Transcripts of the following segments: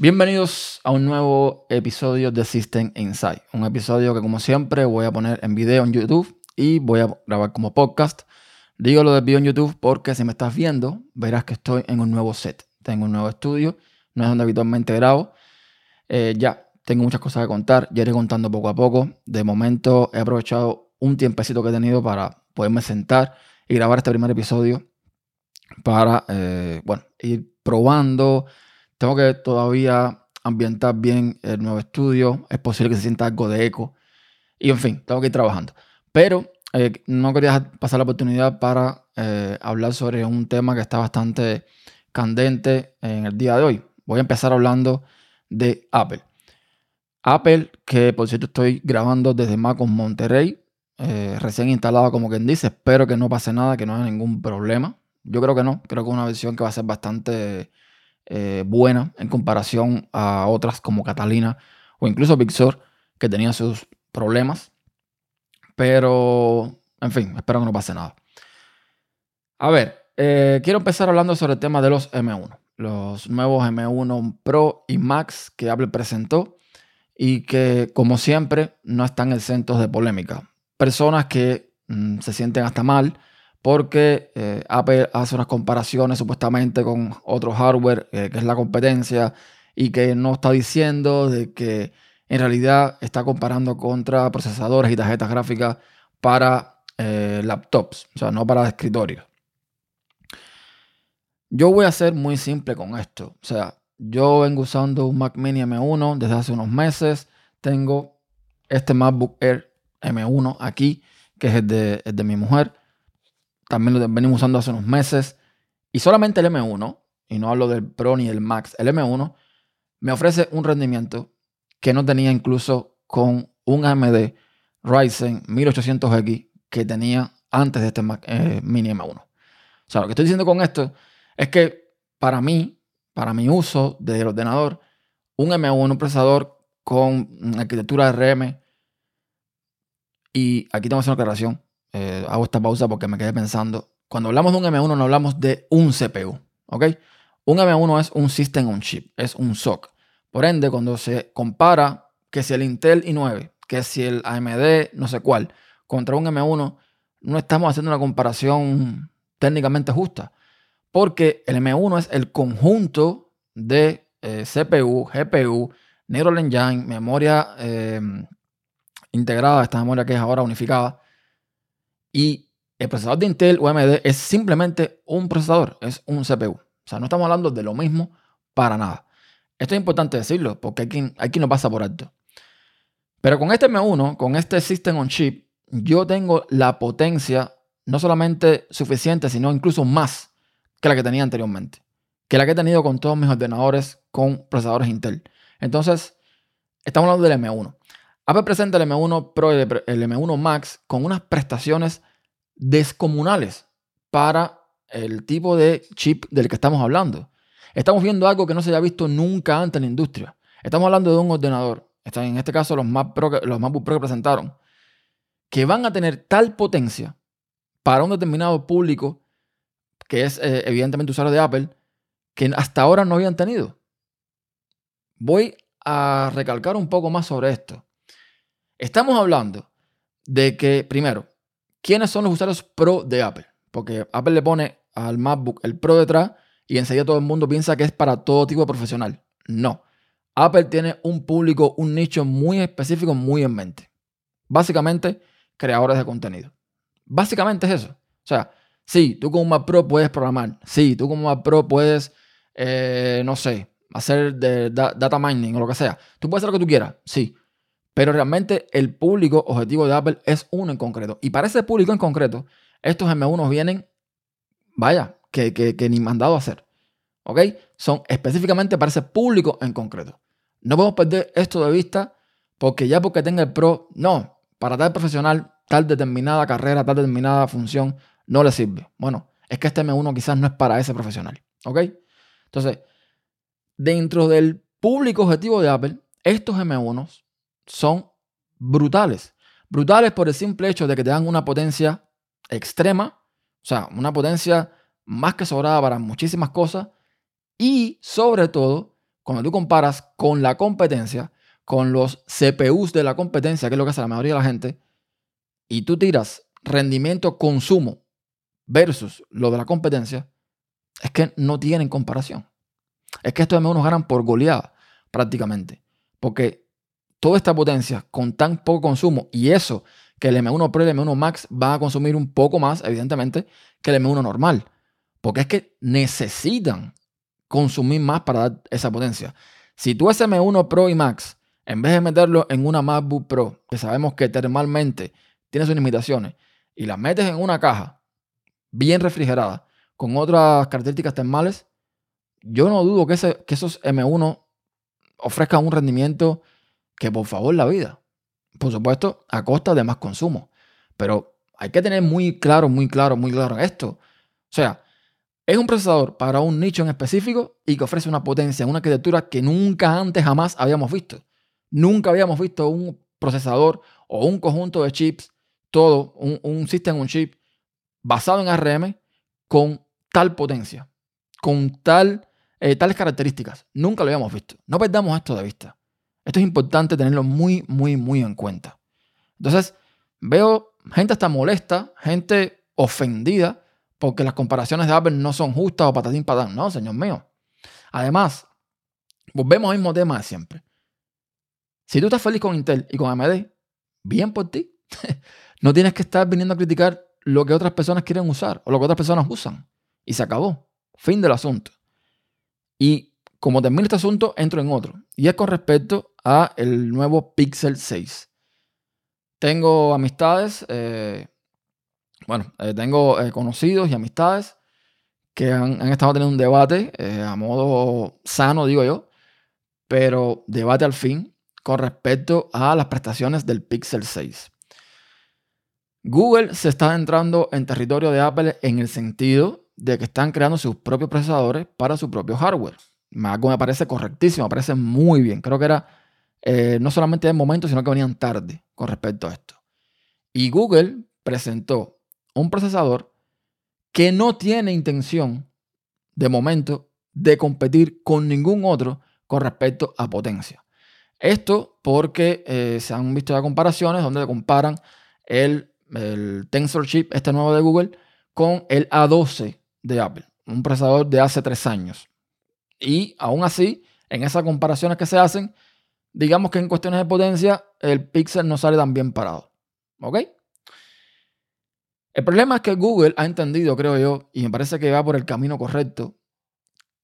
Bienvenidos a un nuevo episodio de System Insight. Un episodio que como siempre voy a poner en video en YouTube y voy a grabar como podcast. Digo lo de video en YouTube porque si me estás viendo verás que estoy en un nuevo set. Tengo un nuevo estudio, no es donde habitualmente grabo. Eh, ya, tengo muchas cosas que contar, ya iré contando poco a poco. De momento he aprovechado un tiempecito que he tenido para poderme sentar y grabar este primer episodio para, eh, bueno, ir probando tengo que todavía ambientar bien el nuevo estudio. Es posible que se sienta algo de eco. Y en fin, tengo que ir trabajando. Pero eh, no quería pasar la oportunidad para eh, hablar sobre un tema que está bastante candente en el día de hoy. Voy a empezar hablando de Apple. Apple, que por cierto estoy grabando desde Macos Monterrey, eh, recién instalado como quien dice. Espero que no pase nada, que no haya ningún problema. Yo creo que no. Creo que es una versión que va a ser bastante eh, buena en comparación a otras como Catalina o incluso Big que tenían sus problemas. Pero, en fin, espero que no pase nada. A ver, eh, quiero empezar hablando sobre el tema de los M1. Los nuevos M1 Pro y Max que Apple presentó y que, como siempre, no están exentos de polémica. Personas que mm, se sienten hasta mal porque eh, Apple hace unas comparaciones supuestamente con otro hardware eh, que es la competencia y que no está diciendo de que en realidad está comparando contra procesadores y tarjetas gráficas para eh, laptops, o sea, no para escritorios. Yo voy a ser muy simple con esto, o sea, yo vengo usando un Mac Mini M1 desde hace unos meses, tengo este MacBook Air M1 aquí, que es de, el de mi mujer también lo venimos usando hace unos meses. Y solamente el M1, y no hablo del Pro ni el Max, el M1 me ofrece un rendimiento que no tenía incluso con un AMD Ryzen 1800X que tenía antes de este eh, Mini M1. O sea, lo que estoy diciendo con esto es que para mí, para mi uso del ordenador, un M1, un procesador con arquitectura RM, y aquí tengo que hacer una aclaración, eh, hago esta pausa porque me quedé pensando. Cuando hablamos de un M1 no hablamos de un CPU, ¿ok? Un M1 es un System on Chip, es un SOC. Por ende, cuando se compara que si el Intel i9, que si el AMD no sé cuál, contra un M1, no estamos haciendo una comparación técnicamente justa. Porque el M1 es el conjunto de eh, CPU, GPU, Neural Engine, memoria eh, integrada, esta memoria que es ahora unificada, y el procesador de Intel o AMD es simplemente un procesador, es un CPU. O sea, no estamos hablando de lo mismo para nada. Esto es importante decirlo porque hay quien, lo pasa por alto. Pero con este M1, con este System on Chip, yo tengo la potencia no solamente suficiente, sino incluso más que la que tenía anteriormente. Que la que he tenido con todos mis ordenadores con procesadores Intel. Entonces, estamos hablando del M1. Apple presenta el M1 Pro y el M1 Max con unas prestaciones descomunales para el tipo de chip del que estamos hablando. Estamos viendo algo que no se haya visto nunca antes en la industria. Estamos hablando de un ordenador, en este caso los, Mac Pro, los MacBook Pro que presentaron, que van a tener tal potencia para un determinado público, que es eh, evidentemente usuario de Apple, que hasta ahora no habían tenido. Voy a recalcar un poco más sobre esto. Estamos hablando de que, primero, ¿quiénes son los usuarios pro de Apple? Porque Apple le pone al MacBook el pro detrás y enseguida todo el mundo piensa que es para todo tipo de profesional. No. Apple tiene un público, un nicho muy específico, muy en mente. Básicamente, creadores de contenido. Básicamente es eso. O sea, sí, tú como Mac Pro puedes programar. Sí, tú como Mac Pro puedes, eh, no sé, hacer data mining o lo que sea. Tú puedes hacer lo que tú quieras. Sí. Pero realmente el público objetivo de Apple es uno en concreto. Y para ese público en concreto, estos M1 vienen, vaya, que, que, ni mandado a hacer. ¿Ok? Son específicamente para ese público en concreto. No podemos perder esto de vista porque ya porque tenga el Pro, no, para tal profesional, tal determinada carrera, tal determinada función, no le sirve. Bueno, es que este M1 quizás no es para ese profesional. ¿Ok? Entonces, dentro del público objetivo de Apple, estos M1s son brutales. Brutales por el simple hecho de que te dan una potencia extrema, o sea, una potencia más que sobrada para muchísimas cosas y sobre todo cuando tú comparas con la competencia, con los CPUs de la competencia, que es lo que hace la mayoría de la gente, y tú tiras rendimiento consumo versus lo de la competencia, es que no tienen comparación. Es que estos M1 ganan por goleada prácticamente. Porque toda esta potencia con tan poco consumo y eso que el M1 Pro y el M1 Max va a consumir un poco más, evidentemente, que el M1 normal. Porque es que necesitan consumir más para dar esa potencia. Si tú ese M1 Pro y Max, en vez de meterlo en una MacBook Pro, que sabemos que termalmente tiene sus limitaciones, y las metes en una caja bien refrigerada, con otras características termales, yo no dudo que, ese, que esos M1 ofrezcan un rendimiento que por favor la vida. Por supuesto, a costa de más consumo. Pero hay que tener muy claro, muy claro, muy claro esto. O sea, es un procesador para un nicho en específico y que ofrece una potencia, una arquitectura que nunca antes jamás habíamos visto. Nunca habíamos visto un procesador o un conjunto de chips, todo, un, un sistema, un chip basado en ARM con tal potencia, con tal, eh, tales características. Nunca lo habíamos visto. No perdamos esto de vista. Esto es importante tenerlo muy, muy, muy en cuenta. Entonces, veo gente hasta molesta, gente ofendida, porque las comparaciones de Apple no son justas o patatín patán. No, señor mío. Además, volvemos al mismo tema de siempre. Si tú estás feliz con Intel y con AMD, bien por ti. no tienes que estar viniendo a criticar lo que otras personas quieren usar o lo que otras personas usan. Y se acabó. Fin del asunto. Y como termino este asunto, entro en otro. Y es con respecto a el nuevo Pixel 6. Tengo amistades, eh, bueno, eh, tengo eh, conocidos y amistades que han, estado teniendo un debate a modo sano, digo yo, pero debate al fin con respecto a las prestaciones del Pixel 6. Google se está entrando en territorio de Apple en el sentido de que están creando sus propios procesadores para su propio hardware. Me parece correctísimo, me parece muy bien. Creo que era eh, no solamente de momento, sino que venían tarde con respecto a esto. Y Google presentó un procesador que no tiene intención, de momento, de competir con ningún otro con respecto a potencia. Esto porque eh, se han visto ya comparaciones donde comparan el, el Tensor Chip, este nuevo de Google, con el A12 de Apple, un procesador de hace tres años. Y aún así, en esas comparaciones que se hacen, digamos que en cuestiones de potencia, el Pixel no sale tan bien parado. ¿Ok? El problema es que Google ha entendido, creo yo, y me parece que va por el camino correcto,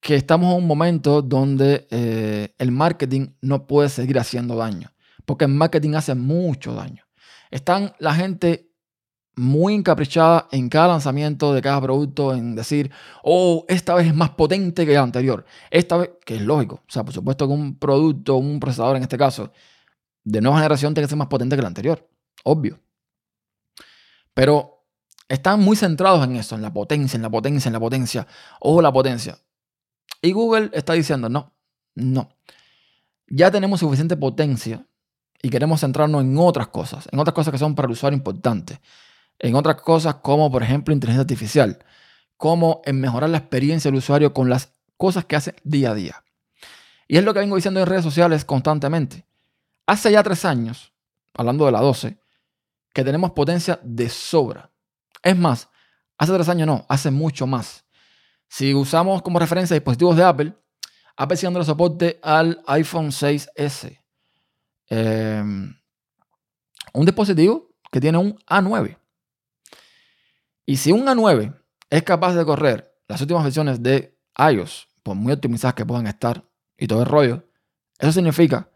que estamos en un momento donde eh, el marketing no puede seguir haciendo daño, porque el marketing hace mucho daño. Están la gente muy encaprichada en cada lanzamiento de cada producto, en decir, oh, esta vez es más potente que la anterior. Esta vez, que es lógico. O sea, por supuesto que un producto, un procesador en este caso, de nueva generación tiene que ser más potente que el anterior. Obvio. Pero están muy centrados en eso, en la potencia, en la potencia, en la potencia. o la potencia. Y Google está diciendo, no, no. Ya tenemos suficiente potencia y queremos centrarnos en otras cosas, en otras cosas que son para el usuario importantes en otras cosas como por ejemplo inteligencia artificial, como en mejorar la experiencia del usuario con las cosas que hace día a día. Y es lo que vengo diciendo en redes sociales constantemente. Hace ya tres años, hablando de la 12, que tenemos potencia de sobra. Es más, hace tres años no, hace mucho más. Si usamos como referencia dispositivos de Apple, Apple sigue dando soporte al iPhone 6S. Em, un dispositivo que tiene un A9. Y si un A9 es capaz de correr las últimas versiones de iOS, por muy optimizadas que puedan estar y todo el rollo, eso significa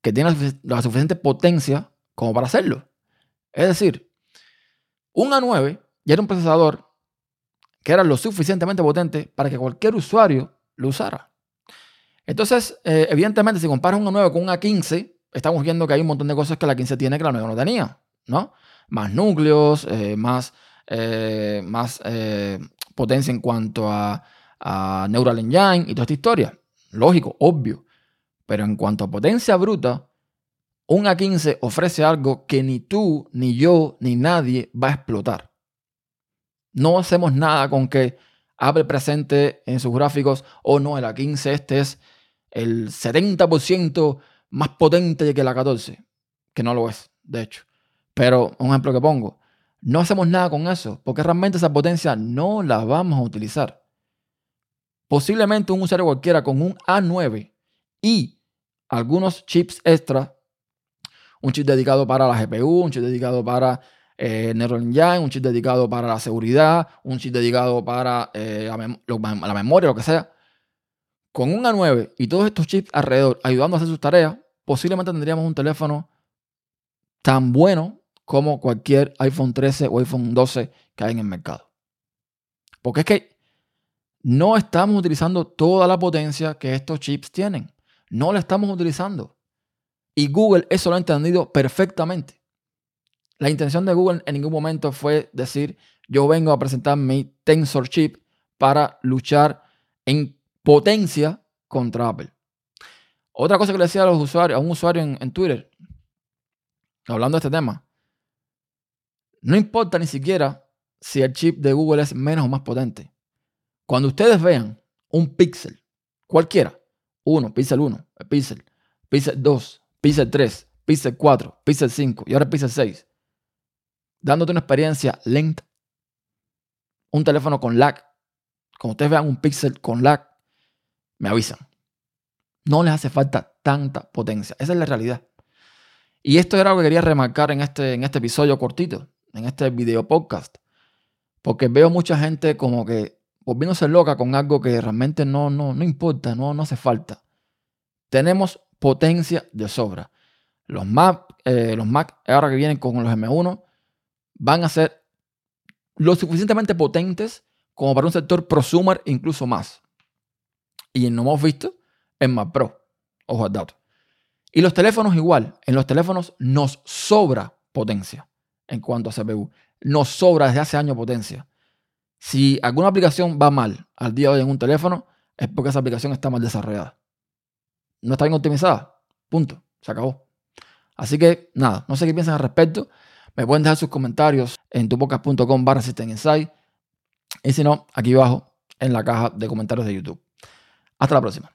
que tiene la suficiente potencia como para hacerlo. Es decir, un A9 ya era un procesador que era lo suficientemente potente para que cualquier usuario lo usara. Entonces, eh, evidentemente, si comparas un A9 con un A15, estamos viendo que hay un montón de cosas que la 15 tiene que la 9 no tenía, ¿no? Más núcleos, eh, más eh, más eh, potencia en cuanto a, Neural Engine y toda esta historia. Lógico, obvio. Pero en cuanto a potencia bruta, un A15 ofrece algo que ni tú, ni yo, ni nadie va a explotar. No hacemos nada con que Apple presente en sus gráficos, o oh, no, el A15 este es el 70% más potente que la 14, que no lo es, de hecho. Pero un ejemplo que pongo, no hacemos nada con eso, porque realmente esa potencia no la vamos a utilizar. Posiblemente un usuario cualquiera con un A9 y algunos chips extra, un chip dedicado para la GPU, un chip dedicado para eh, Neural Engine, un chip dedicado para la seguridad, un chip dedicado para eh, la, memoria, lo que sea. Con un A9 y todos estos chips alrededor ayudando a hacer sus tareas, posiblemente tendríamos un teléfono tan bueno como cualquier iPhone 13 o iPhone 12 que hay en el mercado. Porque es que no estamos utilizando toda la potencia que estos chips tienen. No la estamos utilizando. Y Google eso lo ha entendido perfectamente. La intención de Google en ningún momento fue decir, yo vengo a presentar mi Tensor Chip para luchar en potencia contra Apple. Otra cosa que le decía a los usuarios, a un usuario en, en Twitter, hablando de este tema, no importa ni siquiera si el chip de Google es menos o más potente. Cuando ustedes vean un Pixel, cualquiera, 1, Pixel 1, Pixel, Pixel 2, Pixel 3, Pixel 4, Pixel 5 y ahora Pixel 6, dándote una experiencia lenta, un teléfono con lag, cuando ustedes vean un Pixel con lag, me avisan. No les hace falta tanta potencia. Esa es la realidad. Y esto era algo que quería remarcar en este, en este episodio cortito, en este video podcast. Porque veo mucha gente como que volviéndose loca con algo que realmente no, no, no importa, no, no hace falta. Tenemos potencia de sobra. Los Mac, eh, los Mac ahora que vienen con los M1 van a ser lo suficientemente potentes como para un sector prosumer incluso más. Y no hemos visto en Mac Pro. Ojo al dato. Y los teléfonos igual. En los teléfonos nos sobra potencia en cuanto a CPU. Nos sobra desde hace años potencia. Si alguna aplicación va mal al día de hoy en un teléfono, es porque esa aplicación está mal desarrollada. No está bien optimizada. Punto. Se acabó. Así que nada, no sé qué piensan al respecto. Me pueden dejar sus comentarios en tupocas.com barra Insight. Y si no, aquí abajo en la caja de comentarios de YouTube. Hasta la próxima.